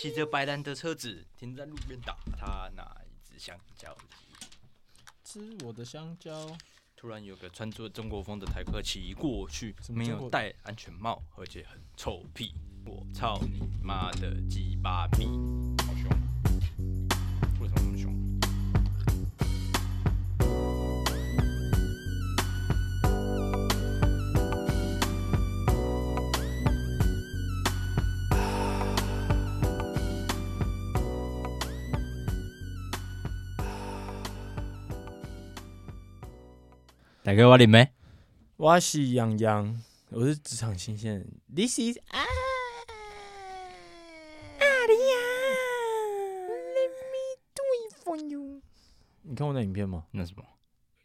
骑着白兰的车子停在路边，打他那一只香蕉吃我的香蕉。突然有个穿着中国风的台客骑过去，没有戴安全帽，而且很臭屁。我操你妈的鸡巴屁！大哥，我林妹，我是杨洋，我是职场新鲜人。This is 啊，阿里亚，Let me do it for you。你看过那影片吗？那什么？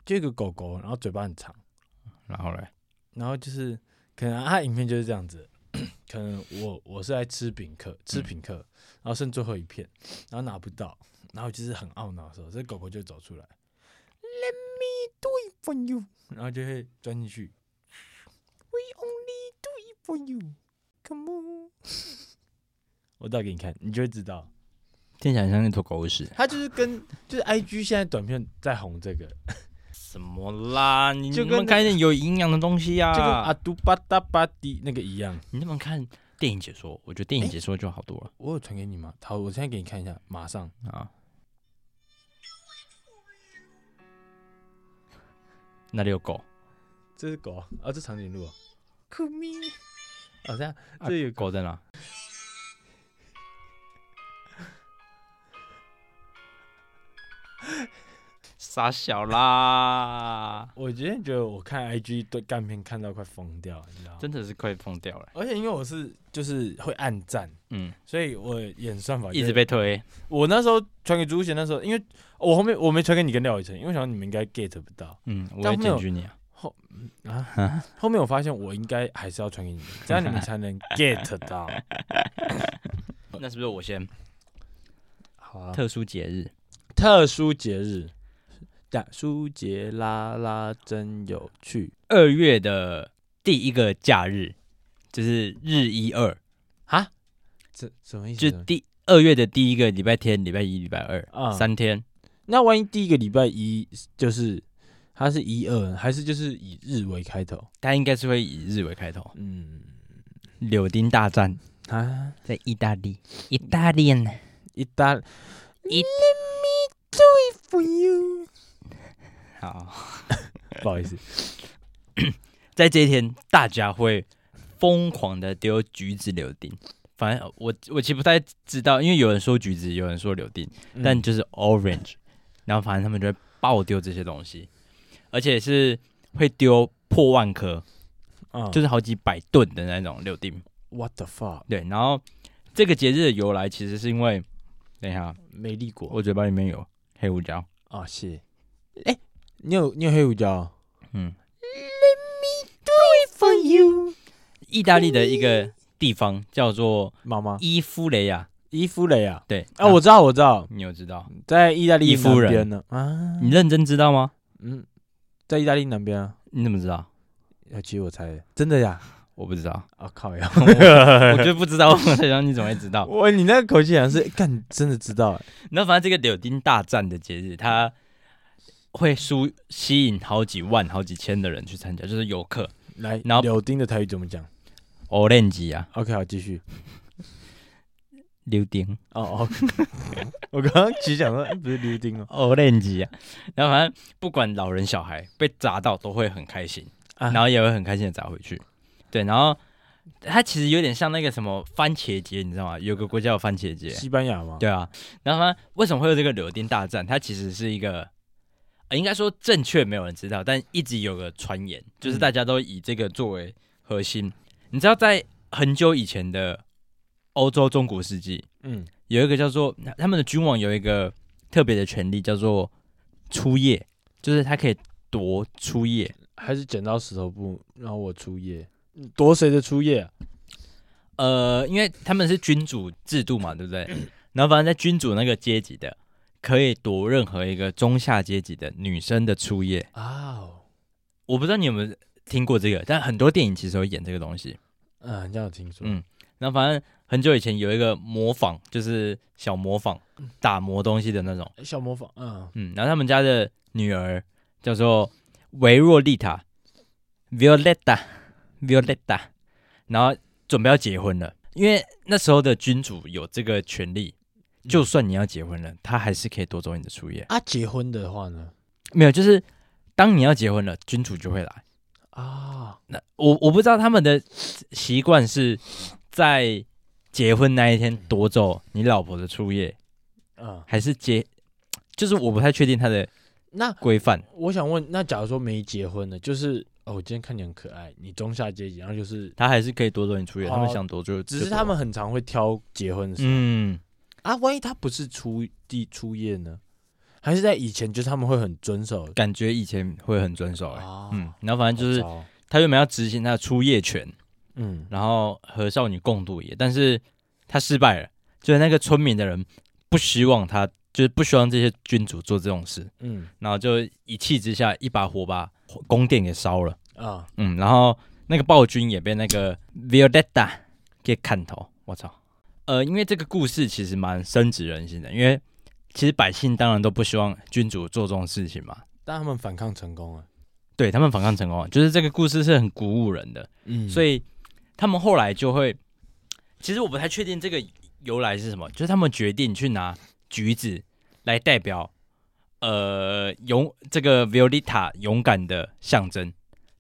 就一个狗狗，然后嘴巴很长，然后嘞，然后就是可能他影片就是这样子。可能我我是在吃饼客，吃饼客，然后剩最后一片，然后拿不到，然后就是很懊恼的时候，这狗狗就走出来，Let me do it for you。然后就会钻进去。We only do it for you. Come on，我倒给你看，你就会知道。听起来像那坨狗屎。它就是跟就是 IG 现在短片在红这个。什么啦？你就跟看一点有营养的东西啊？就跟阿杜巴达巴迪那个一样。你能不能看电影解说？我觉得电影解说就好多了。我有传给你吗？好，我现在给你看一下，马上啊。哪里有狗？这是狗啊！这长颈鹿啊！酷咪！好像这有狗在哪？傻小啦！我今天觉得我看 IG 对干片看到快疯掉了，你知道吗？真的是快疯掉了。而且因为我是就是会暗赞，嗯，所以我演算法一直被推。我那时候传给朱贤，那时候因为我后面我没传给你跟廖宇辰，因为我想你们应该 get 不到。嗯，我会检举你啊。后啊，后面我发现我应该还是要传给你们，这样你们才能 get 到。那是不是我先？好啊。特殊节日，特殊节日。特殊节啦啦真有趣。二月的第一个假日就是日一二啊，这什么意思？就第二月的第一个礼拜天、礼拜一、礼拜二啊，三天。那万一第一个礼拜一就是它是一二，还是就是以日为开头？它应该是会以日为开头。嗯，柳丁大战啊，在意大利，意大利呢？意大利。Let me do it for you。好，不好意思，在这一天，大家会疯狂的丢橘子、柳丁。反正我我其实不太知道，因为有人说橘子，有人说柳丁，嗯、但就是 orange。然后反正他们就会爆丢这些东西，而且是会丢破万颗，嗯、就是好几百吨的那种柳丁。What the fuck？对，然后这个节日的由来其实是因为，等一下，美丽果，我嘴巴里面有黑胡椒啊，是，哎。你有你有黑胡椒，嗯。Let me do it for you。意大利的一个地方叫做妈妈伊夫雷亚，伊夫雷亚，对啊，我知道我知道，你有知道，在意大利伊夫人呢啊？你认真知道吗？嗯，在意大利南边啊？你怎么知道？其实我猜的，真的呀？我不知道啊，靠呀！我就不知道，然后你怎么会知道？我你那个口气好像是干，真的知道。那反正这个柳丁大战的节日，它。会输吸引好几万、好几千的人去参加，就是游客来。然后柳丁的台语怎么讲？Orange 啊。OK，好，继续。柳丁哦哦，我刚刚其实讲说不是柳丁哦，Orange 啊。然后反正不管老人小孩被砸到都会很开心，啊、然后也会很开心的砸回去。对，然后它其实有点像那个什么番茄节，你知道吗？有个国家有番茄节，西班牙吗？对啊。然后呢，为什么会有这个柳丁大战？它其实是一个。应该说正确，没有人知道，但一直有个传言，就是大家都以这个作为核心。嗯、你知道，在很久以前的欧洲中古世纪，嗯，有一个叫做他们的君王有一个特别的权利，叫做出夜，就是他可以夺出夜，还是剪刀石头布，然后我出夜，夺谁的出夜啊？呃，因为他们是君主制度嘛，对不对？然后反正在君主那个阶级的。可以夺任何一个中下阶级的女生的初夜啊！Oh. 我不知道你有没有听过这个，但很多电影其实会演这个东西。嗯，这样有听说。嗯，然后反正很久以前有一个模仿，就是小模仿打磨东西的那种小模仿，嗯嗯，然后他们家的女儿叫做维若丽塔 （Violetta），Violetta，然后准备要结婚了，因为那时候的君主有这个权利，就算你要结婚了，他还是可以夺走你的初夜。啊，结婚的话呢？没有，就是当你要结婚了，君主就会来啊。那我我不知道他们的习惯是在。结婚那一天夺走你老婆的初夜，嗯，还是结，就是我不太确定他的那规范。我想问，那假如说没结婚的，就是哦，我今天看你很可爱，你中下阶级，然后就是他还是可以夺走你初夜，他们想夺就，只是他们很常会挑结婚的时候。嗯，啊，万一他不是初第初夜呢？还是在以前就是他们会很遵守？感觉以前会很遵守，哎，嗯，然后反正就是他原本要执行他的初夜权。嗯，然后和少女共度夜，但是他失败了，就是那个村民的人不希望他，就是不希望这些君主做这种事，嗯，然后就一气之下一把火把宫殿给烧了啊，哦、嗯，然后那个暴君也被那个 Violetta 给砍头，我操，呃，因为这个故事其实蛮深植人心的，因为其实百姓当然都不希望君主做这种事情嘛，但他们反抗成功了，对他们反抗成功了，就是这个故事是很鼓舞人的，嗯，所以。他们后来就会，其实我不太确定这个由来是什么，就是他们决定去拿橘子来代表，呃，勇这个 Violetta 勇敢的象征，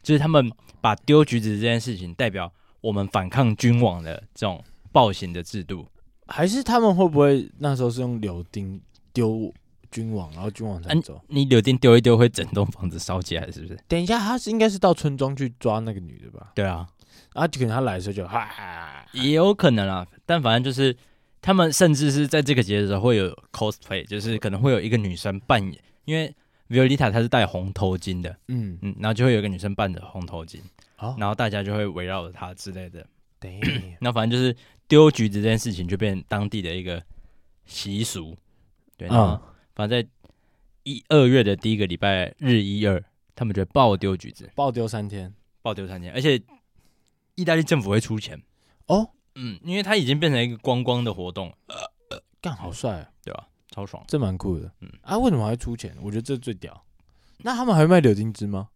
就是他们把丢橘子这件事情代表我们反抗君王的这种暴行的制度，还是他们会不会那时候是用柳钉丢君王，然后君王才走？啊、你柳钉丢一丢会整栋房子烧起来，是不是？等一下，他是应该是到村庄去抓那个女的吧？对啊。啊，可能他来的时候就也有可能啊。但反正就是，他们甚至是在这个节的时候会有 cosplay，就是可能会有一个女生扮演，因为 Violetta 她是戴红头巾的，嗯嗯，然后就会有一个女生扮着红头巾，哦、然后大家就会围绕着她之类的。对，那反正就是丢橘子这件事情就变成当地的一个习俗。对，嗯，反正在一二月的第一个礼拜日一二，他们就会爆丢橘子，爆丢三天，爆丢三天，而且。意大利政府会出钱哦，嗯，因为它已经变成一个观光的活动，呃呃，干好帅啊，对吧？超爽，这蛮酷的，嗯啊，为什么还会出钱？我觉得这最屌。那他们还卖柳丁汁吗？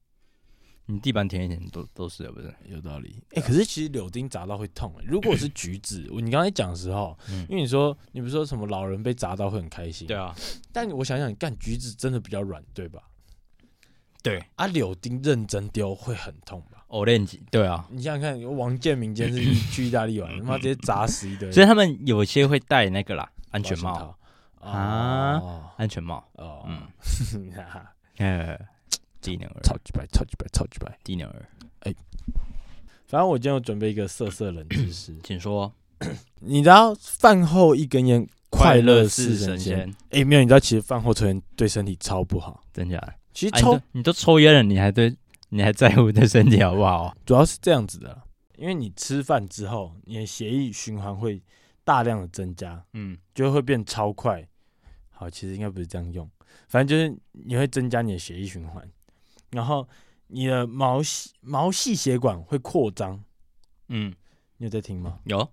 你地板舔一舔都都是的，不是？有道理。哎，可是其实柳丁砸到会痛。如果是橘子，你刚才讲的时候，因为你说你不是说什么老人被砸到会很开心？对啊。但我想想，干橘子真的比较软，对吧？对啊，柳丁认真丢会很痛吧？哦，练级对啊，你想想看，王建民今天是 去意大利玩，他妈直接砸死一堆。所以他们有些会戴那个啦，安全帽啊，安全帽哦，嗯，呃，低能儿，超级白，超级白，超级白，低能儿。哎，反正我今天有准备一个色色冷知识，请说。你知道饭后一根烟，快乐似神仙？哎，没有，你知道其实饭后抽烟对身体超不好，真假的？其实抽、啊、你都抽烟了，你还对你还在乎对身体好不好？主要是这样子的，因为你吃饭之后，你的血液循环会大量的增加，嗯，就会变超快。好，其实应该不是这样用，反正就是你会增加你的血液循环，然后你的毛细毛细血管会扩张。嗯，你有在听吗？有。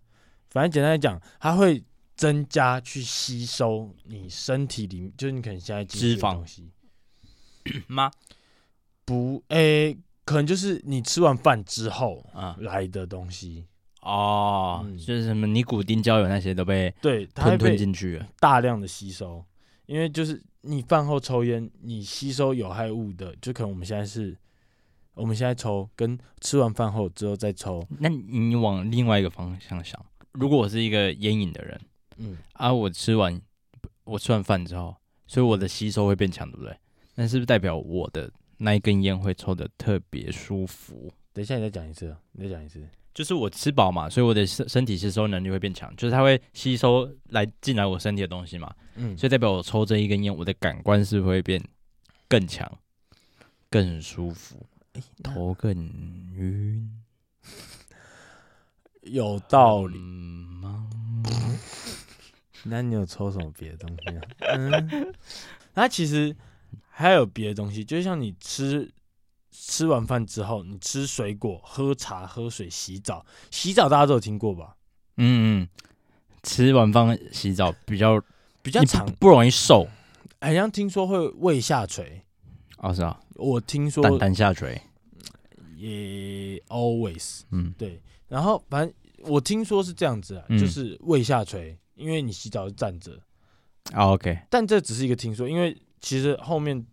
反正简单来讲，它会增加去吸收你身体里，就是你可能现在脂肪东西。吗？不，诶、欸，可能就是你吃完饭之后啊来的东西哦，嗯、就是什么尼古丁、胶原那些都被对吞吞进去了，大量的吸收。因为就是你饭后抽烟，你吸收有害物的，就可能我们现在是，我们现在抽，跟吃完饭后之后再抽，那你往另外一个方向想，如果我是一个烟瘾的人，嗯啊，我吃完我吃完饭之后，所以我的吸收会变强，对不对？那是不是代表我的那一根烟会抽的特别舒服？等一下，你再讲一次，你再讲一次。就是我吃饱嘛，所以我的身身体吸收能力会变强，就是它会吸收来进来我身体的东西嘛。嗯，所以代表我抽这一根烟，我的感官是会变更强、更舒服，头更晕？有道理吗？那你有抽什么别的东西啊？嗯，那其实。还有别的东西，就像你吃吃完饭之后，你吃水果、喝茶、喝水、洗澡。洗澡大家都有听过吧？嗯嗯，吃完饭洗澡比较比较长，不容易瘦。好像听说会胃下垂。哦，是啊，我听说蛋蛋下垂也 always，嗯，对。然后反正我听说是这样子啊，嗯、就是胃下垂，因为你洗澡是站着。哦、OK，但这只是一个听说，因为其实后面你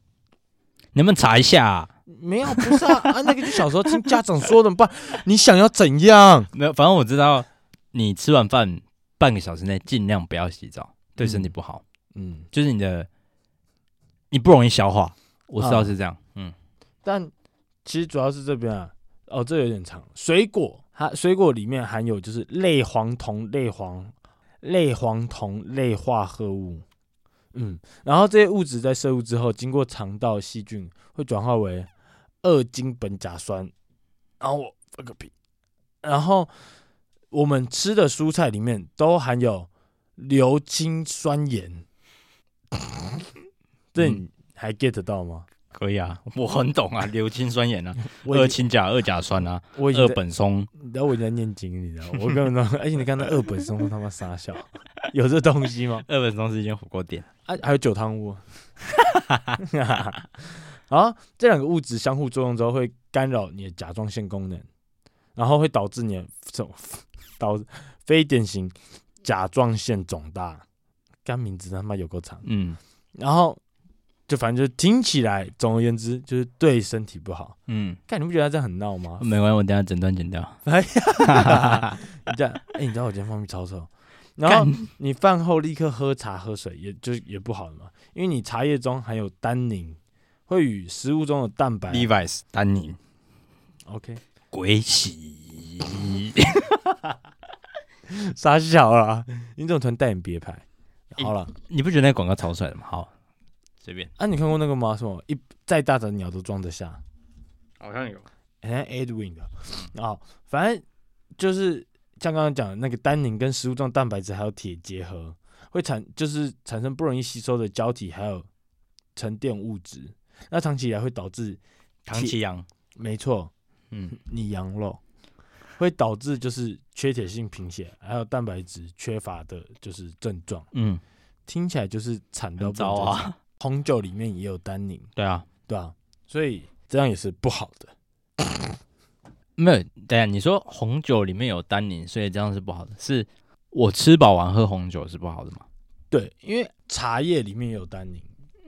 能不能查一下、啊？没有，不是啊，啊，那个就小时候听家长说的吧。你想要怎样？没有，反正我知道，你吃完饭半个小时内尽量不要洗澡，对身体不好。嗯，就是你的你不容易消化，我知道是这样。啊、嗯，但其实主要是这边啊，哦，这有点长。水果它水果里面含有就是类黄酮类黄类黄酮类化合物。嗯，然后这些物质在摄入之后，经过肠道细菌会转化为二氢苯甲酸。然后我放个屁。然后我们吃的蔬菜里面都含有硫氰酸盐。这你还 get 到吗？可以啊，我很懂啊，硫氰酸盐啊，二氢甲二甲酸啊，二苯松。然后我在念经，你知道？我根本都，而 且你看那二苯松他妈傻笑，有这东西吗？二苯松是一间火锅店啊，还有酒汤屋。好，这两个物质相互作用之后，会干扰你的甲状腺功能，然后会导致你的这种导非典型甲状腺肿大。干名字他妈有够长，嗯，然后。就反正就听起来，总而言之就是对身体不好。嗯，看你不觉得他这样很闹吗？没关系，我等下整段剪掉。哎呀，你这样，哎，你知道我今天放屁超臭。然后你饭后立刻喝茶喝水，也就也不好了嘛，因为你茶叶中含有单宁，会与食物中的蛋白。Levi's 单宁。OK。鬼洗。傻小啊！你怎么突然带点别牌？好了，你不觉得那广告超帅的吗？好。随便啊，你看过那个吗？什么一再大的鸟都装得下？好像有，好像 Edwin 的。哦，反正就是像刚刚讲的那个单宁跟食物中的蛋白质还有铁结合，会产就是产生不容易吸收的胶体，还有沉淀物质。那长期以来会导致长期阳，没错，嗯，你阳了会导致就是缺铁性贫血，还有蛋白质缺乏的就是症状。嗯，听起来就是惨到糟啊。红酒里面也有单宁，对啊，对啊，所以这样也是不好的。没有，等下你说红酒里面有单宁，所以这样是不好的。是我吃饱完喝红酒是不好的吗？对，因为茶叶里面也有单宁。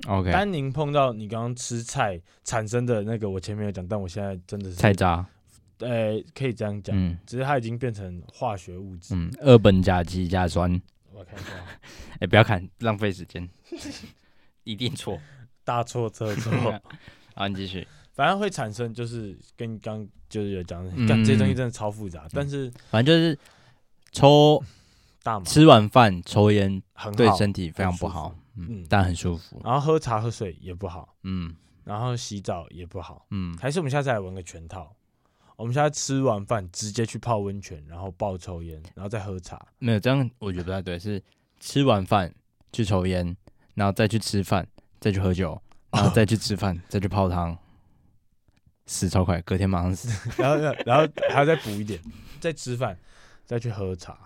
OK，单宁碰到你刚刚吃菜产生的那个，我前面有讲，但我现在真的是菜渣。呃，可以这样讲，嗯，只是它已经变成化学物质，嗯，二苯甲基甲酸。我看一下，哎，不要看，浪费时间。一定错，大错特错。好，你继续。反正会产生，就是跟刚就是有讲的，干这些东西真的超复杂。但是反正就是抽大麻，吃完饭抽烟很对身体非常不好，嗯，但很舒服。然后喝茶喝水也不好，嗯，然后洗澡也不好，嗯。还是我们下次来玩个全套。我们现在吃完饭直接去泡温泉，然后爆抽烟，然后再喝茶。没有这样，我觉得不太对。是吃完饭去抽烟。然后再去吃饭，再去喝酒，然后再去吃饭，再去泡汤，死超快，隔天马上死。然后，然后还要再补一点，再吃饭，再去喝茶。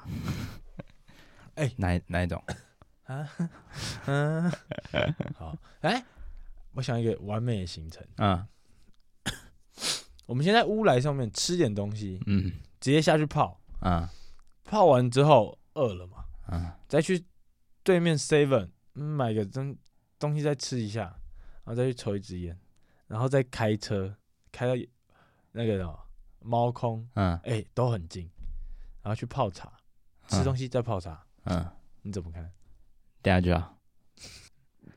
哎、欸，哪哪一种？啊？嗯，好。哎、欸，我想一个完美的行程。嗯，我们先在乌来上面吃点东西，嗯，直接下去泡。嗯，泡完之后饿了嘛？嗯，再去对面 Seven。买个东东西再吃一下，然后再去抽一支烟，然后再开车开到那个什么猫空，嗯，哎、欸，都很近，然后去泡茶，吃东西再泡茶，嗯，你怎么看？等下就要，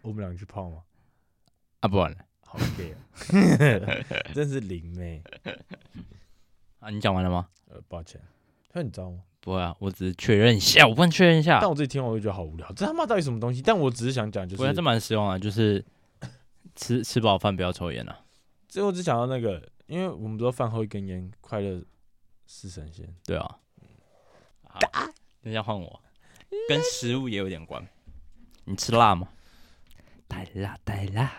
我们两个去泡吗？啊，不玩了，好 gay 真是灵妹。啊，你讲完了吗？呃，抱歉，他很脏吗？不会啊，我只是确认一下，我帮你确认一下。但我自己听完我就觉得好无聊，这他妈到底什么东西？但我只是想讲，就是，不这蛮实用啊，就是吃 吃饱饭不要抽烟啊。最后只想到那个，因为我们都饭后一根烟，快乐似神仙。对啊。好，等一下换我，跟食物也有点关。你吃辣吗？带辣带辣，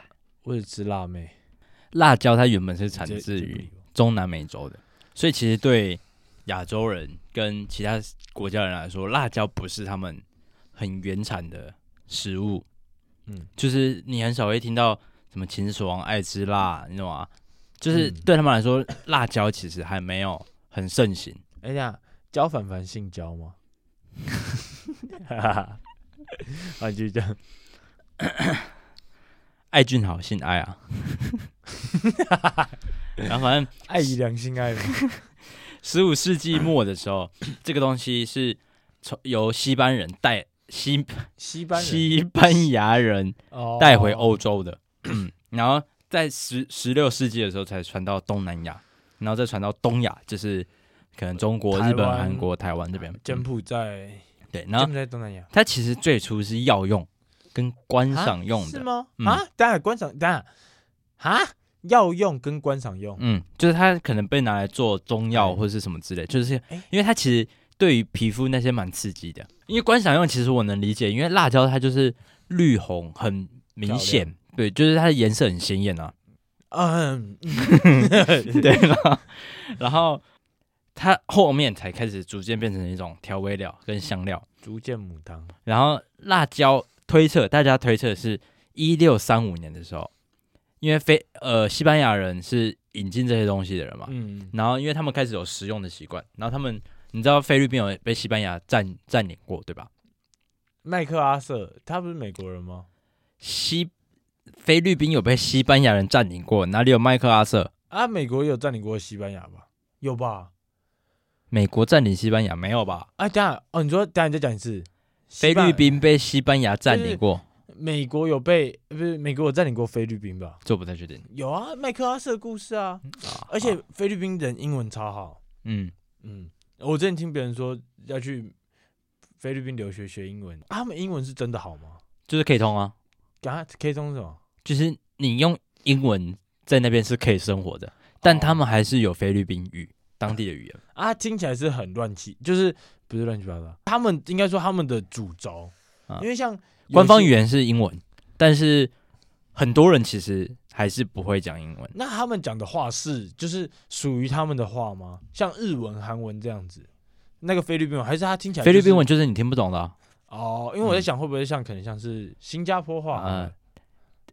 我也吃辣妹。辣椒它原本是产自于中南美洲的，所以其实对。亚洲人跟其他国家人来说，辣椒不是他们很原产的食物。嗯，就是你很少会听到什么秦始皇爱吃辣，你懂吗？就是对他们来说，嗯、辣椒其实还没有很盛行。哎呀，焦凡凡姓焦吗？哈哈，啊，就这样。艾俊豪姓艾啊，然后反正爱以良心爱。十五世纪末的时候，这个东西是从由西班人带西西班西班牙人带回欧洲的，然后在十十六世纪的时候才传到东南亚，然后再传到东亚，就是可能中国、日本、韩国、台湾这边，柬埔寨对，然后在东南亚，它其实最初是药用。跟观赏用的。是吗？啊，当然观赏，当然啊，药用跟观赏用，嗯，就是它可能被拿来做中药或者是什么之类，就是因为它其实对于皮肤那些蛮刺激的。因为观赏用其实我能理解，因为辣椒它就是绿红很明显，对，就是它的颜色很鲜艳啊。嗯，对了，然后它后面才开始逐渐变成一种调味料跟香料，逐渐牡丹。然后辣椒。推测，大家推测是一六三五年的时候，因为非呃西班牙人是引进这些东西的人嘛，嗯，然后因为他们开始有食用的习惯，然后他们你知道菲律宾有被西班牙占占领过对吧？麦克阿瑟他不是美国人吗？西菲律宾有被西班牙人占领过，哪里有麦克阿瑟啊？美国有占领过西班牙吧？有吧？美国占领西班牙没有吧？哎，等下哦，你说等下你再讲一次。菲律宾被西班牙占领过，美国有被不是美国有占领过菲律宾吧？这不太确定。有啊，麦克阿瑟的故事啊，而且菲律宾人英文超好。嗯嗯，我之前听别人说要去菲律宾留学学英文，他们英文是真的好吗？就是可以通啊。啊，可以通是什么？就是你用英文在那边是可以生活的，但他们还是有菲律宾语当地的语言啊，听起来是很乱七，就是。不是乱七八糟，他们应该说他们的主轴，啊、因为像官方语言是英文，但是很多人其实还是不会讲英文。那他们讲的话是就是属于他们的话吗？像日文、韩文这样子？那个菲律宾文还是他听起来、就是、菲律宾文就是你听不懂的、啊、哦？因为我在想会不会像、嗯、可能像是新加坡话？呃，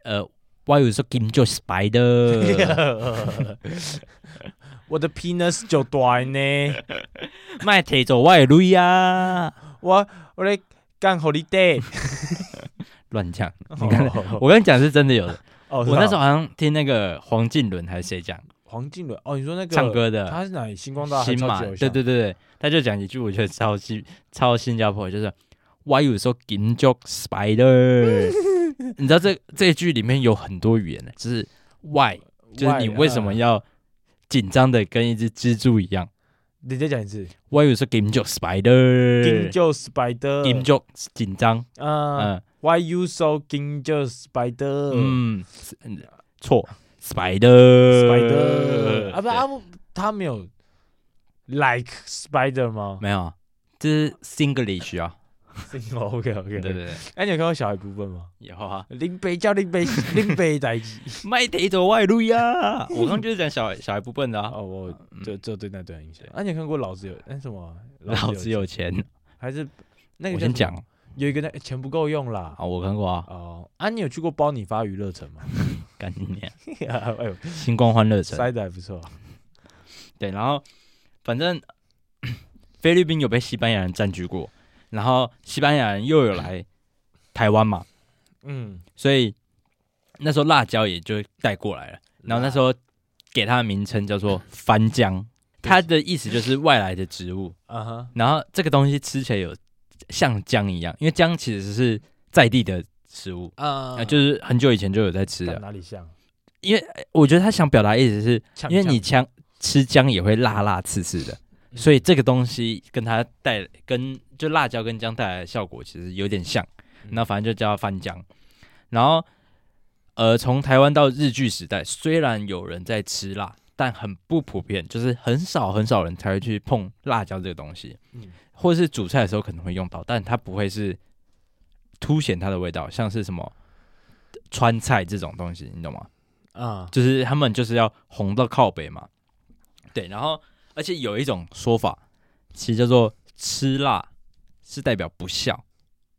呃，Why you so kim jo spider？我的 penis 就短呢，卖提走我的镭啊！我我来干 holiday，乱讲。你看，我跟你讲是真的有的。哦，我那时候好像听那个黄靖伦还是谁讲？黄靖伦哦，你说那个唱歌的，他是哪里？星光大新马？对对对对，他就讲一句，我觉得超新超新加坡，就是 Why you so kim jo spider？你知道这这一句里面有很多语言的，就是 Why，就是你为什么要？紧张的跟一只蜘蛛一样，你再讲一次。我以为是 Game Joke Spider，Game Joke Spider，Game Joke 紧张。嗯，Why you so Game Joke Spider？嗯，错，Spider，Spider。啊不啊不，他没有 Like Spider 吗？没有，这是 Singlish 啊。哦，OK OK，对对对，哎，你有看过小孩部分吗？有啊，林北叫林北，林北在一起，卖提走外路呀！我刚就是讲小孩小孩部分的啊。哦，我就就对那段印象。啊，你有看过老子有那什么？老子有钱还是那个？我先讲，有一个那钱不够用啦。啊，我看过啊。哦，啊，你有去过包你发娱乐城吗？干你娘！哎呦，星光欢乐城塞的还不错。对，然后反正 菲律宾有被西班牙人占据过。然后西班牙人又有来台湾嘛，嗯，所以那时候辣椒也就带过来了。然后那时候给它的名称叫做番姜，它的意思就是外来的植物。啊哈。然后这个东西吃起来有像姜一样，因为姜其实是在地的食物啊，就是很久以前就有在吃的。哪里像？因为我觉得他想表达的意思是，因为你姜吃姜也会辣辣刺刺的。所以这个东西跟它带跟就辣椒跟姜带来的效果其实有点像，那反正就叫番姜。然后，呃，从台湾到日剧时代，虽然有人在吃辣，但很不普遍，就是很少很少人才会去碰辣椒这个东西，或者是煮菜的时候可能会用到，但它不会是凸显它的味道，像是什么川菜这种东西，你懂吗？啊，就是他们就是要红到靠北嘛，对，然后。而且有一种说法，其实叫做吃辣是代表不孝。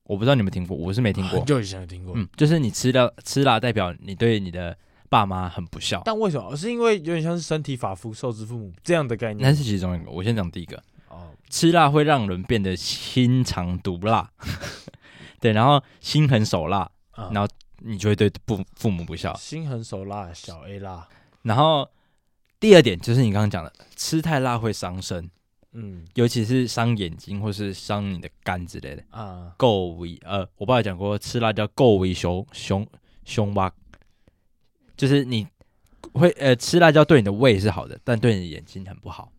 我不知道你们听过，我是没听过。很久以前有听过。嗯，就是你吃了吃辣，代表你对你的爸妈很不孝。但为什么？是因为有点像是身体发肤受之父母这样的概念。那是其中一个。我先讲第一个。哦，吃辣会让人变得心肠毒辣。对，然后心狠手辣，嗯、然后你就会对父父母不孝。心狠手辣，小 A 辣。然后第二点就是你刚刚讲的，吃太辣会伤身。嗯，尤其是伤眼睛或是伤你的肝之类的啊。够味呃，我爸有讲过，吃辣椒够味凶凶凶吧，就是你会呃吃辣椒对你的胃是好的，但对你的眼睛很不好。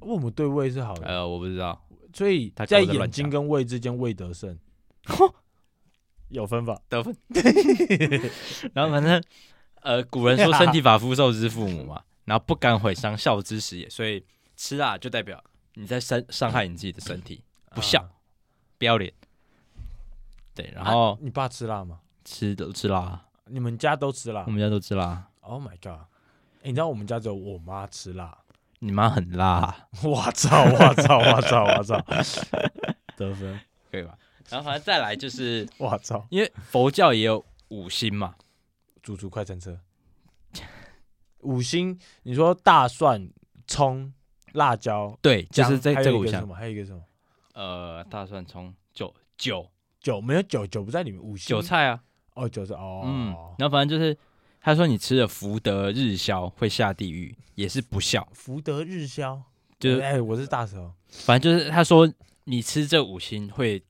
为什么对胃是好的？呃，我不知道。所以在眼睛跟胃之间，胃得胜，有分法得分。然后反正呃，古人说身体发肤受之父母嘛，然后不敢毁伤孝之始也，所以吃辣就代表。你在伤伤害你自己的身体，不孝，啊、不要脸。对，然后、啊、你爸吃辣吗？吃都吃辣。你们家都吃辣？我们家都吃辣。Oh my god！欸、你知道我们家只有我妈吃辣。你妈很辣。我操！我操！我操！我操！得分可以吧？然后反正再来就是，我操！因为佛教也有五星嘛，煮出快餐车。五星，你说大蒜、葱。辣椒对，就是这这个五香。还有一个什么？呃，大蒜、葱、酒、酒、酒，没有酒，酒不在里面。五星韭菜啊，哦，韭菜哦。嗯，然后反正就是，他说你吃了福德日消会下地狱，也是不孝。福德日消，就是哎，我是大舌。反正就是他说你吃这五星会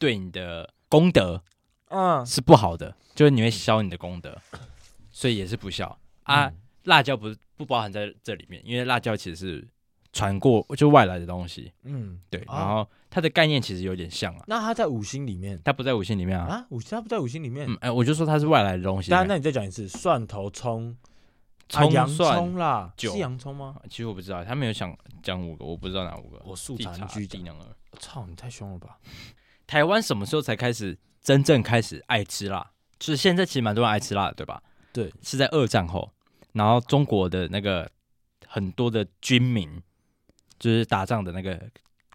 对你的功德，嗯，是不好的，就是你会消你的功德，所以也是不孝啊。辣椒不是不包含在这里面，因为辣椒其实是。传过就外来的东西，嗯，对，然后它的概念其实有点像啊。那它在五星里面，它不在五星里面啊？啊，五星它不在五星里面？嗯，哎，我就说它是外来的东西。当然，那你再讲一次，蒜头、葱、葱、洋葱啦，是洋葱吗？其实我不知道，他没有想讲五个，我不知道哪五个。我素残居低能儿，操，你太凶了吧！台湾什么时候才开始真正开始爱吃辣？就是现在其实蛮多人爱吃辣的，对吧？对，是在二战后，然后中国的那个很多的军民。就是打仗的那个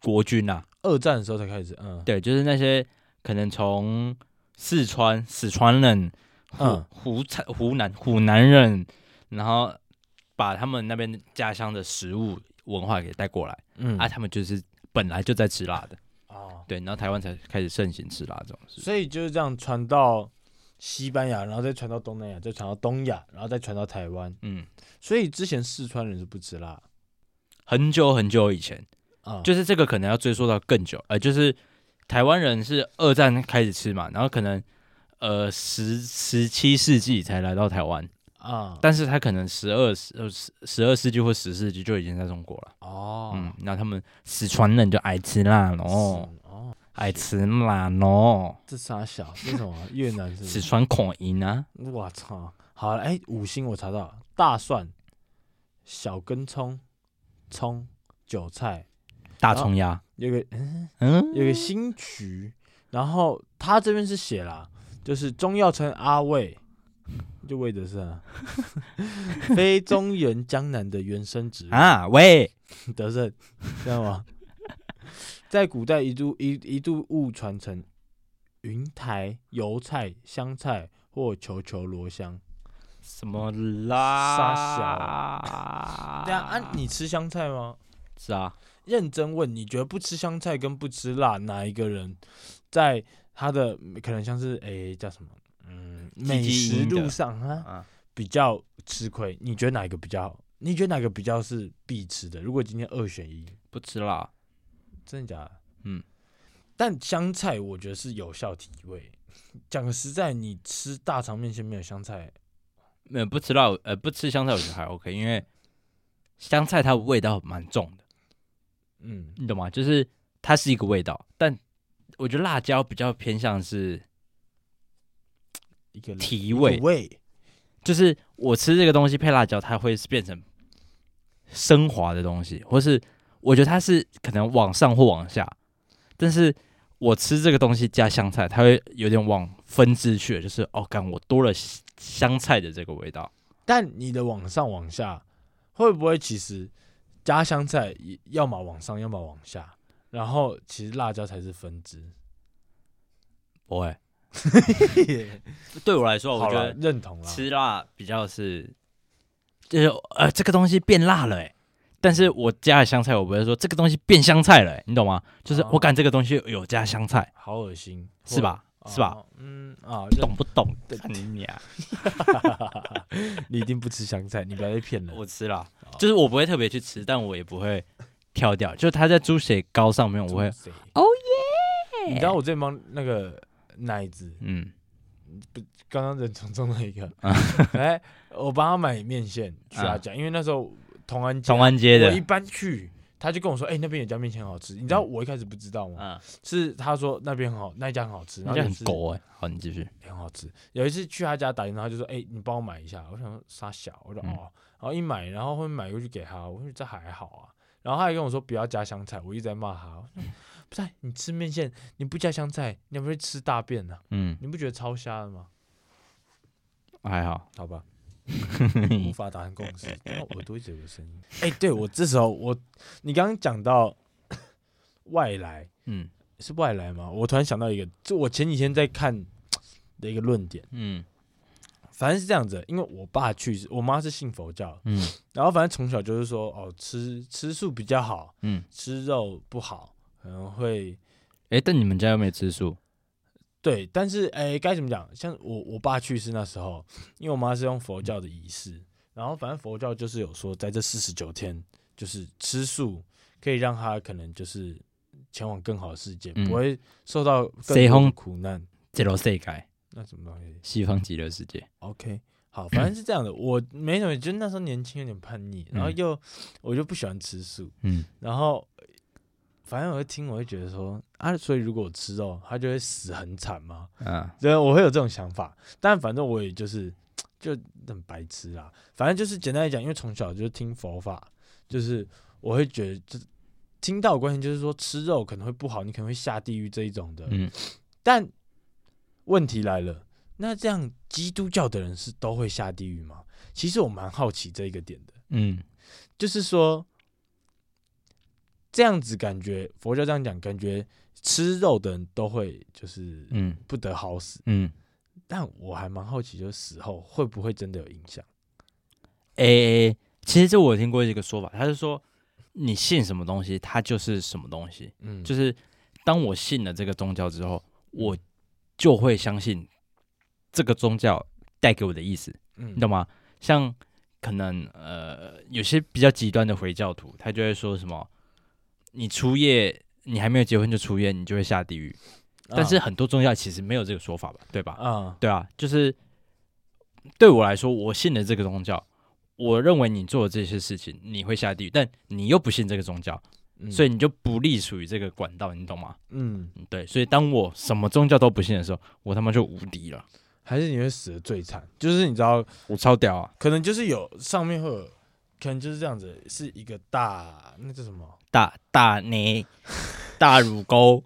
国军啊，二战的时候才开始，嗯，对，就是那些可能从四川、四川人、嗯，湖湖湖南湖南人，然后把他们那边家乡的食物文化给带过来，嗯，啊，他们就是本来就在吃辣的，哦，对，然后台湾才开始盛行吃辣这种事，所以就是这样传到西班牙，然后再传到东南亚，再传到东亚，然后再传到台湾，嗯，所以之前四川人是不吃辣。很久很久以前，啊，就是这个可能要追溯到更久，呃，就是台湾人是二战开始吃嘛，然后可能呃十十七世纪才来到台湾。啊，但是他可能十二十十十二世纪或十世纪就已经在中国了。哦，嗯，那他们四川人就爱吃辣咯，哦，爱吃辣喏，这啥小？这什么？越南是四川口音啊？我操，好了，哎，五星我查到了，大蒜、小根葱。葱、韭菜、大葱鸭，有个嗯？嗯，有个新曲，然后他这边是写了，就是中药称阿魏，就魏德胜，非中原江南的原生植物。啊，魏德 胜，知道吗？在古代一度一一度误传成云台油菜、香菜或球球罗香。什么啦？沙小，对啊，啊，你吃香菜吗？是啊，认真问，你觉得不吃香菜跟不吃辣，哪一个人在他的可能像是诶、欸、叫什么？嗯，美食路上啊，啊比较吃亏？你觉得哪一个比较？你觉得哪个比较是必吃的？如果今天二选一，不吃辣，真的假的？嗯，但香菜我觉得是有效提味。讲个实在，你吃大肠面线没有香菜？没有不吃辣，呃，不吃香菜我觉得还 OK，因为香菜它的味道蛮重的，嗯，你懂吗？就是它是一个味道，但我觉得辣椒比较偏向是一个提味味，就是我吃这个东西配辣椒，它会是变成升华的东西，或是我觉得它是可能往上或往下，但是我吃这个东西加香菜，它会有点往分支去，就是哦，感我多了。香菜的这个味道，但你的往上往下会不会其实加香菜，要么往上，要么往下，然后其实辣椒才是分支。不会，对我来说，我觉得认同了。吃辣比较是，就是呃，这个东西变辣了，哎，但是我加了香菜，我不会说这个东西变香菜了，你懂吗？就是我感觉这个东西有加香菜，好恶心，是吧？是吧？嗯啊，懂不懂？你呀，你一定不吃香菜，你不要被骗了。我吃了，就是我不会特别去吃，但我也不会挑掉。就是它在猪血糕上面，我会哦耶！你知道我这帮那个。奶子，嗯，不，刚刚人从中的一个，哎，我帮他买面线去他家，因为那时候同安同安街的，我一般去，他就跟我说，哎，那边有家面线很好吃，你知道我一开始不知道吗？是他说那边很好，那一家很好吃，那家很狗哎，好，你继续，很好吃。有一次去他家打电话，他就说，哎，你帮我买一下，我想说啥小，我说哦，然后一买，然后后面买过去给他，我说这还好啊，然后他还跟我说不要加香菜，我一直在骂他。不是你吃面线，你不加香菜，你会不会吃大便呢？嗯，你不觉得超瞎的吗？还好，好吧，无法达成共识。耳朵一直有声音。哎，对我这时候我，你刚刚讲到 外来，嗯，是外来吗？我突然想到一个，就我前几天在看的一个论点，嗯，反正是这样子，因为我爸去世，我妈是信佛教，嗯，然后反正从小就是说，哦，吃吃素比较好，嗯，吃肉不好。可能会，哎、欸，但你们家有没有吃素？对，但是哎，该、欸、怎么讲？像我我爸去世那时候，因为我妈是用佛教的仪式，然后反正佛教就是有说，在这四十九天，就是吃素可以让他可能就是前往更好的世界，嗯、不会受到更多苦难。极乐世界，那什么东西？西方极乐世界。OK，好，反正是这样的。我没什么，就那时候年轻有点叛逆，然后又、嗯、我就不喜欢吃素，嗯，然后。反正我会听，我会觉得说啊，所以如果我吃肉，他就会死很惨吗？嗯，对，我会有这种想法。但反正我也就是 就很白痴啦。反正就是简单来讲，因为从小就听佛法，就是我会觉得，就听到关系就是说吃肉可能会不好，你可能会下地狱这一种的。嗯，但问题来了，那这样基督教的人是都会下地狱吗？其实我蛮好奇这一个点的。嗯，就是说。这样子感觉，佛教这样讲，感觉吃肉的人都会就是嗯不得好死嗯，但我还蛮好奇，就是死后会不会真的有影响？诶，其实这我听过一个说法，他是说你信什么东西，它就是什么东西。嗯，就是当我信了这个宗教之后，我就会相信这个宗教带给我的意思，嗯，你懂吗？像可能呃有些比较极端的回教徒，他就会说什么。你初夜，你还没有结婚就出夜，你就会下地狱。但是很多宗教其实没有这个说法吧，对吧？嗯，对啊，就是对我来说，我信了这个宗教，我认为你做的这些事情你会下地狱，但你又不信这个宗教，嗯、所以你就不隶属于这个管道，你懂吗？嗯，对。所以当我什么宗教都不信的时候，我他妈就无敌了。还是你会死的最惨？就是你知道，我超屌啊！可能就是有上面会有，可能就是这样子，是一个大那叫什么？大大奶 大乳沟，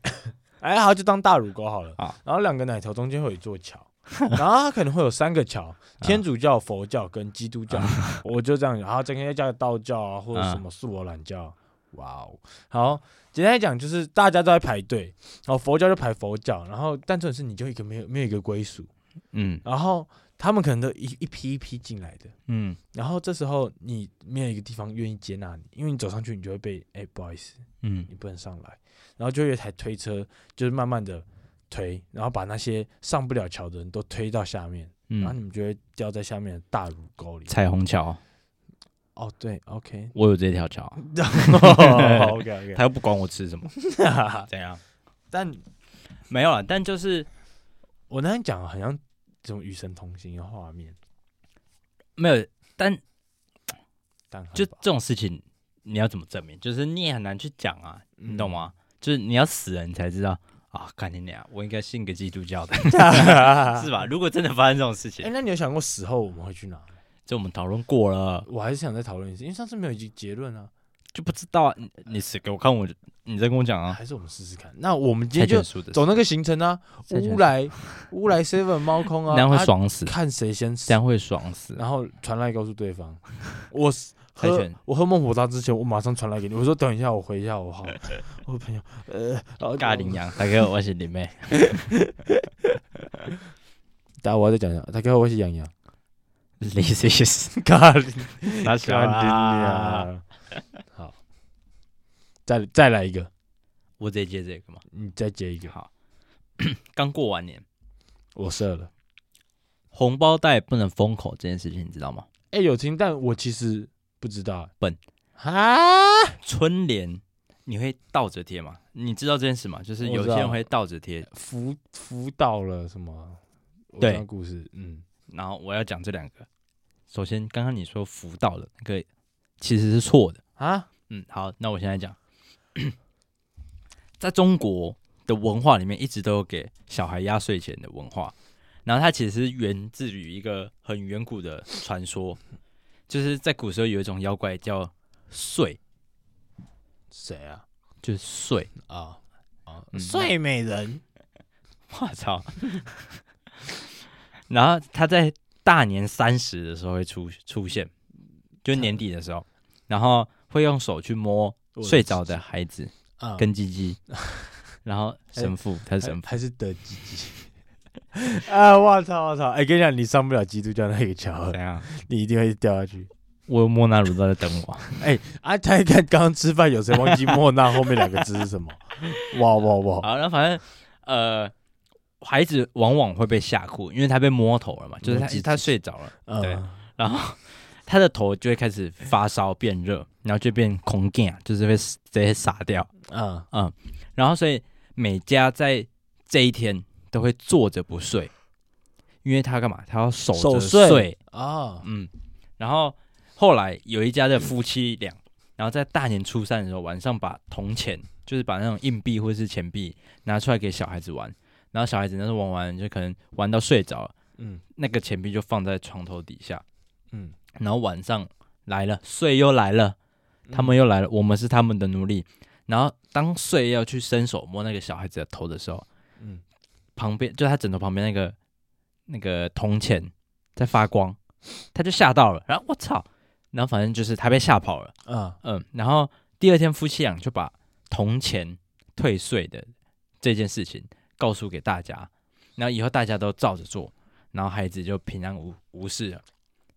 哎，好，就当大乳沟好了。啊，然后两个奶头中间会有一座桥，然后它可能会有三个桥：天主教、佛教跟基督教。我就这样，然后整个要加个道教啊，或者什么素罗兰教。哇哦，好，简单来讲就是大家都在排队，然后佛教就排佛教，然后但这种事你就一个没有没有一个归属，嗯，然后。他们可能都一一批一批进来的，嗯，然后这时候你没有一个地方愿意接纳你，因为你走上去，你就会被，哎，不好意思，嗯，你不能上来，然后就有一台推车，就是慢慢的推，然后把那些上不了桥的人都推到下面，嗯，然后你们就会掉在下面的大乳沟里。彩虹桥，哦，对，OK，我有这条桥，OK OK，他又不管我吃什么，怎样？但没有啊，但就是我那天讲好像。这种与神同行的画面没有，但但就这种事情，你要怎么证明？就是你也很难去讲啊，嗯、你懂吗？就是你要死了，你才知道啊，看你俩，我应该信个基督教的，是吧？如果真的发生这种事情，哎、欸，那你有想过死后我们会去哪？这我们讨论过了，我还是想再讨论一次，因为上次没有一结论啊。就不知道啊，你你死给我看，我你再跟我讲啊。还是我们试试看？那我们今天就走那个行程啊，乌来乌来 seven 猫空啊，这样会爽死。看谁先死，这样会爽死。然后传来告诉对方，我猜拳，我喝孟婆汤之前，我马上传来给你。我说等一下，我回一下，我好，我朋友，呃，尬羚羊，大哥，我是你妹。大家我再讲一下，大哥，我是杨洋。This is 咖喱，那小啊。好，再再来一个，我直接接这个嘛，你再接一个。好，刚过完年，我射了红包袋不能封口这件事情，你知道吗？哎，有听，但我其实不知道。笨啊！春联你会倒着贴吗？你知道这件事吗？就是有些人会倒着贴，福福到了什么？对，故事，嗯。然后我要讲这两个。首先，刚刚你说福到了那个其实是错的啊。嗯，好，那我现在讲，在中国的文化里面，一直都有给小孩压岁钱的文化。然后它其实源自于一个很远古的传说，就是在古时候有一种妖怪叫睡，谁啊？就是睡啊啊，睡美人。我操！然后他在大年三十的时候会出出现，就年底的时候，然后会用手去摸睡着的孩子跟鸡鸡，然后神父他是神父还是得鸡鸡 啊！我操我操！哎，跟你讲，你上不了基督教那个桥，怎样？你一定会掉下去。我有莫纳鲁都在等我。哎，啊，他看刚刚吃饭，有谁忘记莫纳后面两个字是什么？哇哇哇！好，那反正呃。孩子往往会被吓哭，因为他被摸头了嘛，就是他他睡着了，嗯、对，然后他的头就会开始发烧变热，然后就变空镜，就是会直接傻掉，嗯。嗯，然后所以每家在这一天都会坐着不睡，因为他干嘛？他要守着睡。啊，哦、嗯，然后后来有一家的夫妻俩，然后在大年初三的时候晚上把铜钱，就是把那种硬币或者是钱币拿出来给小孩子玩。然后小孩子那时候玩玩，就可能玩到睡着了，嗯，那个钱币就放在床头底下，嗯，然后晚上来了，睡又来了，他们又来了，我们是他们的奴隶。然后当睡要去伸手摸那个小孩子的头的时候，嗯，旁边就他枕头旁边那个那个铜钱在发光，他就吓到了，然后我操，然后反正就是他被吓跑了，嗯嗯，然后第二天夫妻俩就把铜钱退税的这件事情。告诉给大家，然后以后大家都照着做，然后孩子就平安无无事了。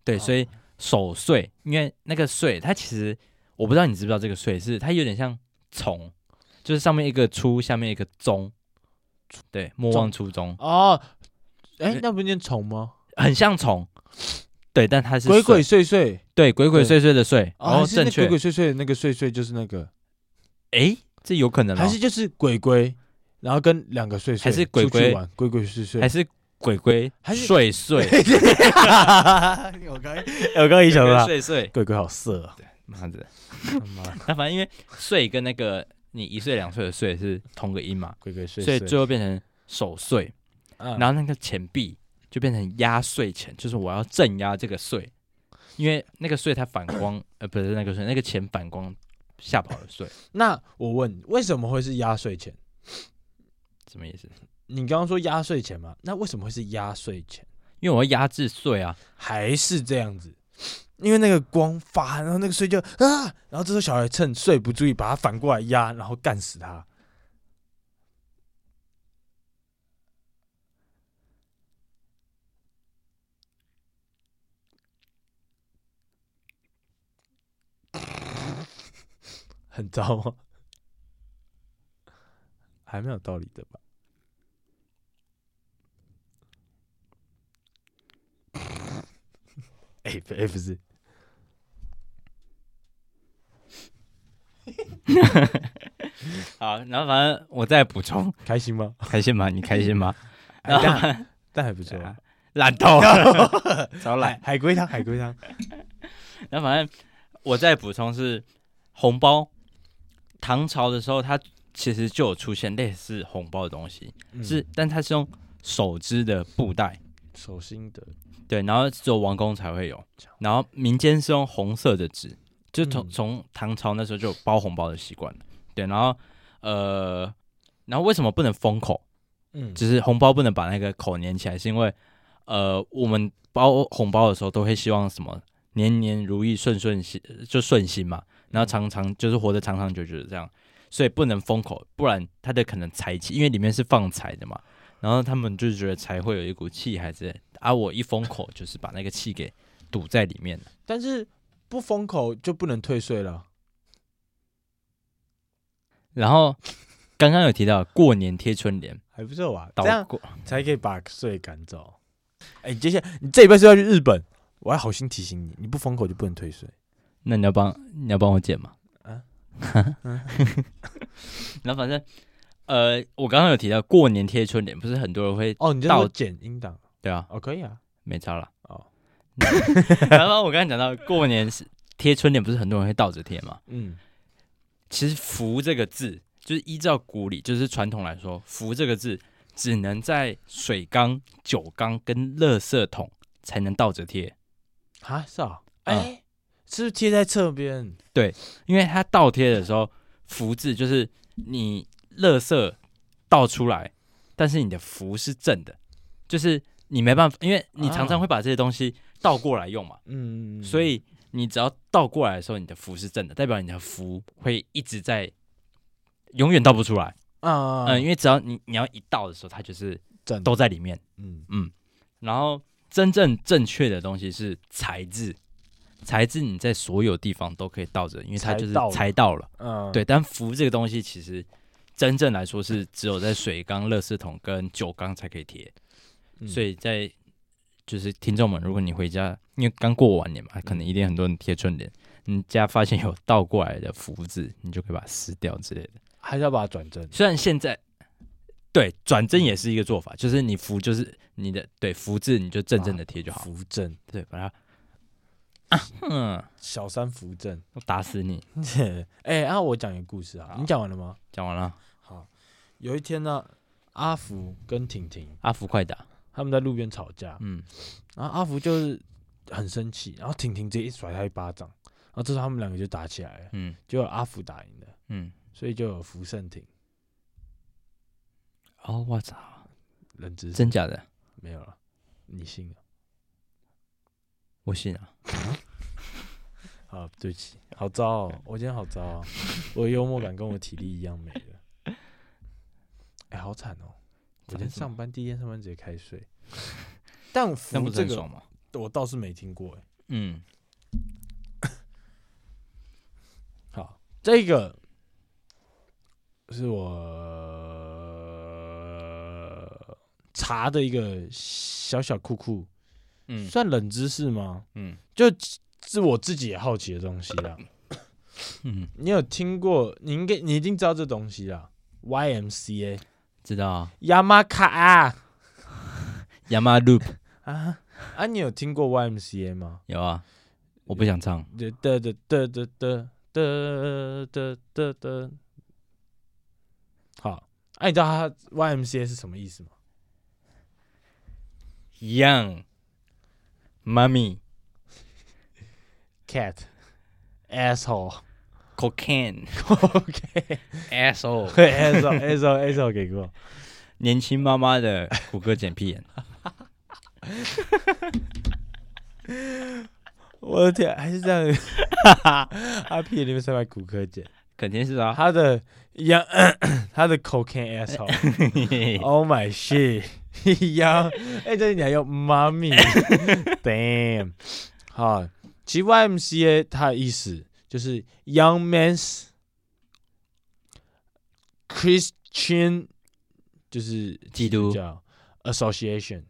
对，所以守岁，因为那个岁，它其实我不知道你知不知道这个岁是它有点像虫，就是上面一个初，下面一个中，对，莫忘初衷哦。哎，那不念虫吗？很像虫，对，但它是鬼鬼祟祟，对，鬼鬼祟祟的祟，然后正确鬼鬼祟祟的那个祟祟就是那个，哎，这有可能还是就是鬼鬼。然后跟两个睡睡还是鬼鬼玩鬼鬼祟祟，还是鬼鬼还是睡睡？我刚 我刚一想到睡睡鬼鬼好色啊！对，妈的，那反正因为睡跟那个你一岁两岁的睡是同个音嘛，鬼鬼祟祟，所以最后变成守岁。然后那个钱币就变成压岁钱，就是我要镇压这个岁，因为那个岁它反光，呃，不是那个岁，那个钱反光吓跑了岁。那我问，为什么会是压岁钱？什么意思？你刚刚说压岁钱吗？那为什么会是压岁钱？因为我要压制税啊，还是这样子？因为那个光发，然后那个税就啊，然后这时候小孩趁岁不注意，把它反过来压，然后干死他。很糟吗？还没有道理的吧？哎，不，哎，不是。好，然后反正我再补充，开心吗？开心吗？你开心吗？但但还不错，懒豆，找懒海龟汤，海龟汤。然后反正我再补充是红包，唐朝的时候它。其实就有出现类似红包的东西，嗯、是，但它是用手织的布袋，手心的，对，然后只有王宫才会有，然后民间是用红色的纸，就从从、嗯、唐朝那时候就有包红包的习惯，对，然后呃，然后为什么不能封口？嗯，就是红包不能把那个口粘起来，是因为呃，我们包红包的时候都会希望什么年年如意顺顺心就顺心嘛，然后常常就是活得长长久久的这样，所以不能封口，不然它的可能财气，因为里面是放财的嘛，然后他们就觉得才会有一股气还是，啊我一封口就是把那个气给堵在里面了，但是不封口就不能退税了。然后刚刚有提到过年贴春联，还不错吧？倒这样过才可以把税赶走。哎，接下来你这一辈是要去日本，我还好心提醒你，你不封口就不能退税。那你要帮你要帮我剪吗？啊，然后反正呃，我刚刚有提到过年贴春联，不是很多人会哦，你倒剪音档，对啊，哦可以啊，没差了哦。然后我刚刚讲到过年是贴春联，不是很多人会倒着贴吗？嗯，其实“福”这个字，就是依照古礼，就是传统来说，“福”这个字只能在水缸、酒缸跟垃圾桶才能倒着贴啊，是啊，哎。是不是贴在侧边？对，因为它倒贴的时候，福字就是你垃圾倒出来，但是你的福是正的，就是你没办法，因为你常常会把这些东西倒过来用嘛。嗯，所以你只要倒过来的时候，你的福是正的，代表你的福会一直在，永远倒不出来。嗯嗯，因为只要你你要一倒的时候，它就是正都在里面。嗯嗯，然后真正正确的东西是材质。材质你在所有地方都可以倒着，因为它就是才到了。嗯，对。但福这个东西其实真正来说是只有在水缸、垃圾桶跟酒缸才可以贴。嗯、所以在就是听众们，如果你回家，因为刚过完年嘛，可能一定很多人贴春联，你家发现有倒过来的福字，你就可以把它撕掉之类的。还是要把它转正？虽然现在对转正也是一个做法，就是你福就是你的对福字，你就正正的贴就好。福正对，把它。嗯，小三扶正，我打死你！哎、欸，啊，我讲一个故事啊，你讲完了吗？讲完了。好，有一天呢，阿福跟婷婷，阿福快打，他们在路边吵架，嗯，然后阿福就是很生气，然后婷婷直接一甩他一巴掌，然后这时候他们两个就打起来了，嗯，就有阿福打赢了，嗯，所以就有福胜婷。哦，我操，人知，真假的？没有了，你信了？我信啊！好，对不起，好糟哦，我今天好糟啊！我的幽默感跟我体力一样没了。好惨哦！我今天上班第一天上班直接开睡，但服这个我倒是没听过哎。嗯，好，这个是我查的一个小小酷酷。嗯，算冷知识吗？嗯，就是我自己也好奇的东西啦。嗯，你有听过？你应该你一定知道这东西啦。YMCA 知道啊。雅马卡啊，雅马 loop 啊啊！你有听过 YMCA 吗？有啊，我不想唱。哒哒哒哒哒哒哒哒哒哒。好，哎，你知道它 YMCA 是什么意思吗？Young。Mummy, cat, asshole, cocaine, cocaine, asshole, asshole, asshole, asshole 给过。年轻妈妈的骨骼剪屁眼。我的天，还是这样。他屁眼里面塞满骨骼剪，肯定是啊。他的一样，他的 cocaine asshole。Oh my shit. 一样，哎，这里你还有妈咪，damn，好，其实 YMCA 它的意思就是 Young Man's Christian，就是基督教 Association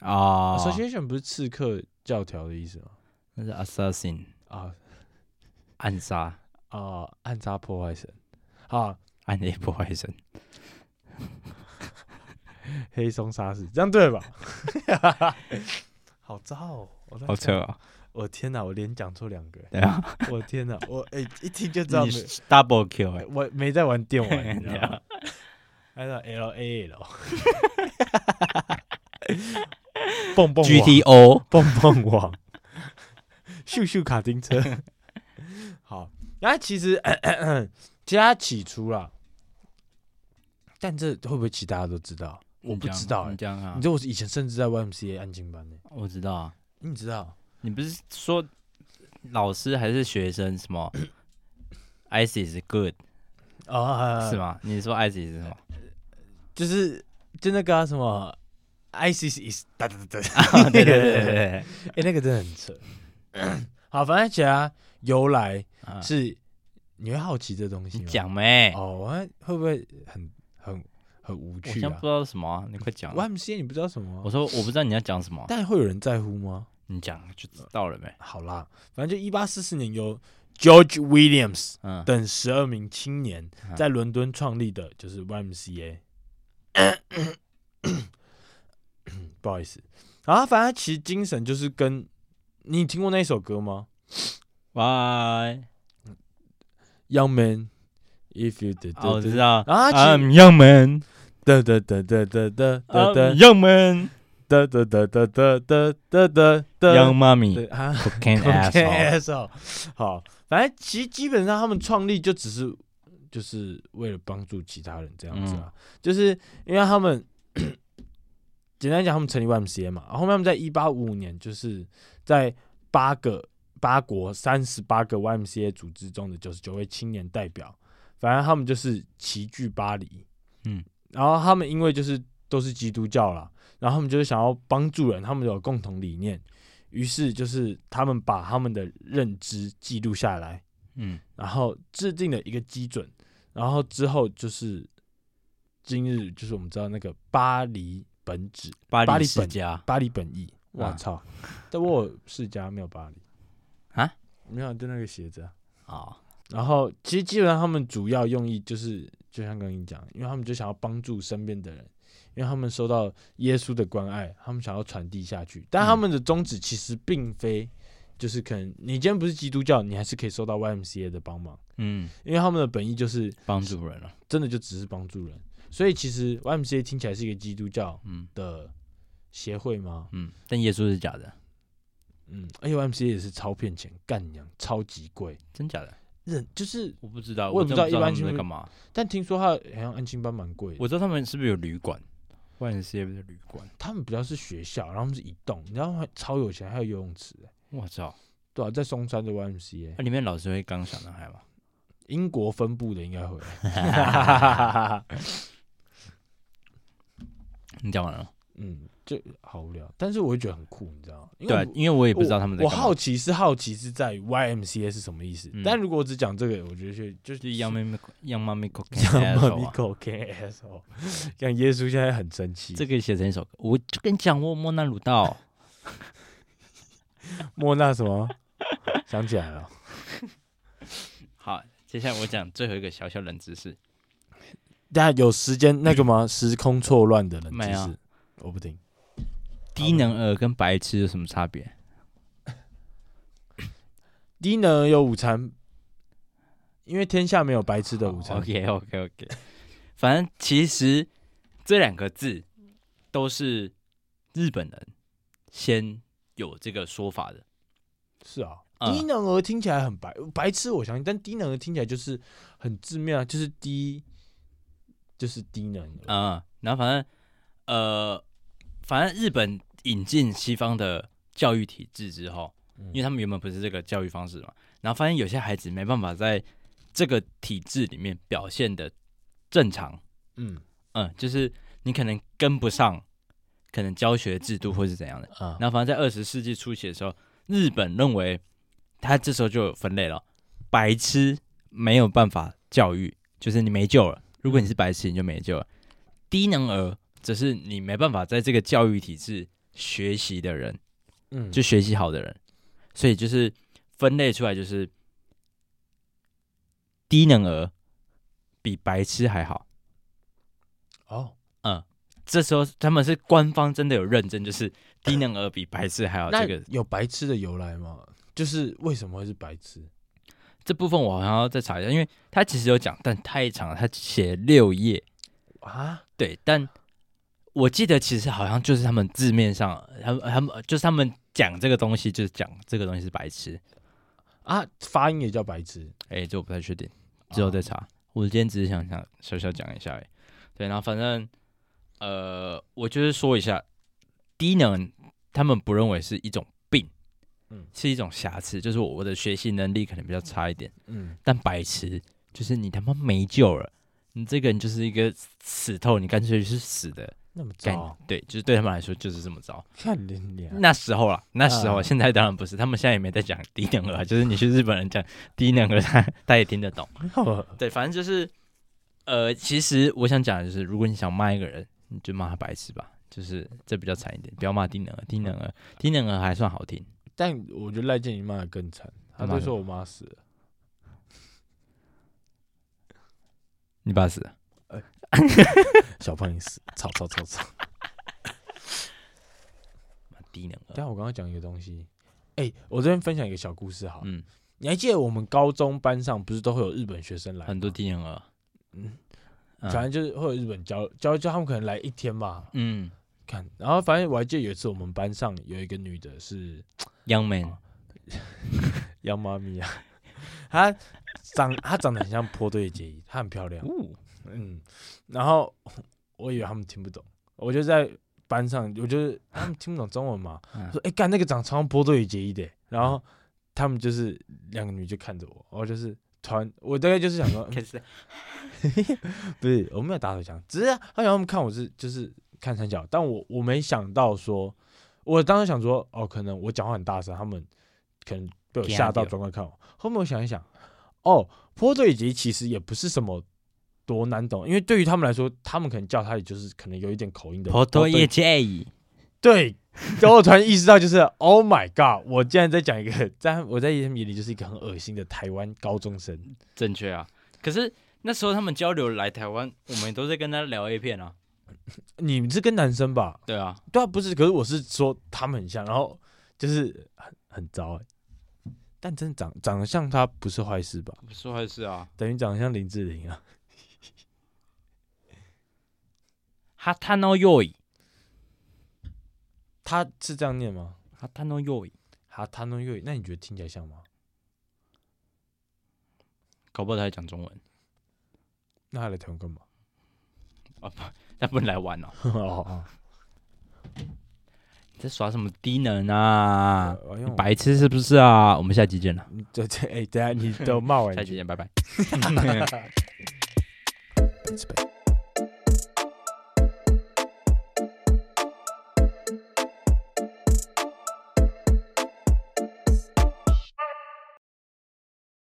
啊，Association 不是刺客教条的意思吗？那是 Assassin 啊，暗杀啊，暗杀破坏神，啊，暗黑破坏神。黑松沙士，这样对吧？好糟哦！好扯啊！我天哪，我连讲错两个。对啊，我天哪，我哎、欸，一听就知道你 double kill，、欸、我没在玩电玩，你知道吗？还是 L A L，蹦蹦 G T O，蹦蹦网，秀秀卡丁车。好，那其实其实他起初啦，但这会不会其实大家都知道？我不知道、欸，你？你知道我以前甚至在 YMCA 安静班呢、欸。我知道啊，你知道？你不是说老师还是学生？什么？ISIS good 啊，是吗？你说 ISIS 是什么？就是就那个、啊、什么 ISIS is 哒哒哒哒，对对对对对，哎、欸，那个真的很扯。好，反正其他由来是，你会好奇这东西吗？讲没？哦，会不会很很很无趣、啊？我不知道什么、啊，你快讲。YMCA 你不知道什么？我说我不知道你要讲什么，但会有人在乎吗？你讲就知道了呗。好啦反正就一八四四年由 george williams 等十二名青年在伦敦创立的就是 ymca 不好意思。啊反正其实精神就是跟你听过那首歌吗？Y young man if you did 我知道。I'm young man 得得得得得得得。得 young man 哒哒哒哒哒哒哒哒，young mommy，啊，cocaine asshole，好，反正其实基本上他们创立就只是就是为了帮助其他人这样子啊，就是因为他们 简单讲，他们成立 YMCA 嘛，然后他们在一八五五年就是。在八个八国三十八个 YMCA 组织中的九十九位青年代表，反正他们就是齐聚巴黎，嗯，然后他们因为就是都是基督教啦，然后他们就是想要帮助人，他们有共同理念，于是就是他们把他们的认知记录下来，嗯，然后制定了一个基准，然后之后就是今日就是我们知道那个巴黎本旨，巴黎本家，巴黎本意。我操！但沃世家没有巴黎啊？没有，就那个鞋子啊。哦、然后其实基本上他们主要用意就是，就像刚刚你讲，因为他们就想要帮助身边的人，因为他们受到耶稣的关爱，他们想要传递下去。但他们的宗旨其实并非，就是可能你今天不是基督教，你还是可以受到 YMCA 的帮忙。嗯，因为他们的本意就是帮助人了，真的就只是帮助人。所以其实 YMCA 听起来是一个基督教的。协会吗？嗯，但耶稣是假的。嗯而且，YMCA 也是超骗钱，干娘超级贵，真假的？人就是我不知道，我也不知道一般在干嘛。但听说他好像安亲班蛮贵的。我知道他们是不是有旅馆？YMCA 的旅馆？他们比较是学校，然后他们是一栋，你知道吗？超有钱，还有游泳池。我操！对啊，在松山的 YMCA，那里面老师会刚小男孩吗？英国分部的应该会。你讲完了？嗯。就好无聊，但是我会觉得很酷，你知道吗？对，因为我也不知道他们在。我好奇是好奇是在于 YMCA 是什么意思？嗯、但如果我只讲这个，我觉得就就是 Young Mommy Young Mommy Young Mommy Cocaine Asshole，像耶稣现在很生气。这个写成一首歌，我就跟你讲过莫那鲁道，莫那什么？想起来了。好，接下来我讲最后一个小小冷知识。大家有时间那个吗？时空错乱的冷知识，我不听。低能儿跟白痴有什么差别？低能儿有午餐，因为天下没有白吃的午餐。OK OK OK，反正其实这两个字都是日本人先有这个说法的。是啊，低能儿听起来很白，白痴我相信，但低能儿听起来就是很致命啊，就是低，就是低能儿。嗯，然后反正呃，反正日本。引进西方的教育体制之后，因为他们原本不是这个教育方式嘛，然后发现有些孩子没办法在这个体制里面表现的正常，嗯。嗯，就是你可能跟不上，可能教学制度或是怎样的，然后反正在二十世纪初期的时候，日本认为他这时候就有分类了，白痴没有办法教育，就是你没救了，如果你是白痴你就没救了，低能儿只是你没办法在这个教育体制。学习的人，嗯，就学习好的人，所以就是分类出来，就是低能儿比白痴还好。哦，嗯，这时候他们是官方真的有认证，就是低能儿比白痴还好。这个有白痴的由来吗？就是为什么会是白痴？这部分我好像要再查一下，因为他其实有讲，但太长了，他写六页啊。对，但。我记得其实好像就是他们字面上，他们他们就是他们讲这个东西，就是讲这个东西是白痴。啊，发音也叫白痴，哎、欸，这我不太确定，之后再查。哦、我今天只是想想小小讲一下，哎，对，然后反正呃，我就是说一下，低能他们不认为是一种病，嗯，是一种瑕疵，就是我我的学习能力可能比较差一点，嗯，但白痴就是你他妈没救了，你这个人就是一个死透，你干脆是死的。那么糟，对，就是对他们来说就是这么糟。看你脸，那时候啦，那时候，现在当然不是，他们现在也没在讲低能儿，就是你去日本人讲 低能儿，他他也听得懂。对，反正就是，呃，其实我想讲的就是，如果你想骂一个人，你就骂他白痴吧，就是这比较惨一点，不要骂低能儿，低能儿，低能儿还算好听。但我觉得赖建宇骂的更惨，他都说我妈死了，你爸死了。小胖你死，操操操操！低能。但我刚刚讲一个东西，哎、欸，我这边分享一个小故事哈。嗯，你还记得我们高中班上不是都会有日本学生来？很多低能儿。嗯，反正就是会有日本教教教他们可能来一天吧。嗯，看，然后反正我还记得有一次我们班上有一个女的是 Young Man，Young 妈咪啊，她长她长得很像波多野结衣，她很漂亮。嗯，然后我以为他们听不懂，我就在班上，我就是他们听不懂中文嘛，嗯、说哎干那个长超波多野结衣的，然后他们就是两个女就看着我，我就是团我大概就是想说 不是我没有打手枪，只是好像他们看我是就是看三角，但我我没想到说，我当时想说哦，可能我讲话很大声，他们可能被我吓到转过来看我，后面我想一想，哦，波多野结衣其实也不是什么。多难懂，因为对于他们来说，他们可能叫他也就是可能有一点口音的。波多野结衣，对，然后我突然意识到，就是 Oh my God，我竟然在讲一个，在我在他们眼里就是一个很恶心的台湾高中生。正确啊，可是那时候他们交流来台湾，我们都在跟他聊 A 片啊。你们是跟男生吧？对啊，对啊，不是，可是我是说他们很像，然后就是很很糟哎、欸，但真的长长得像他不是坏事吧？不是坏事啊，等于长得像林志玲啊。哈塔诺尤伊，他是这样念吗？哈塔诺尤伊，哈塔诺尤伊，那你觉得听起来像吗？搞不好他在讲中文，那他来台湾干嘛？啊不，那不能来玩哦。哦你在耍什么低能啊？呃、白痴是不是啊？我们下期见了。对对，哎，等下你都骂完，下期见，拜拜。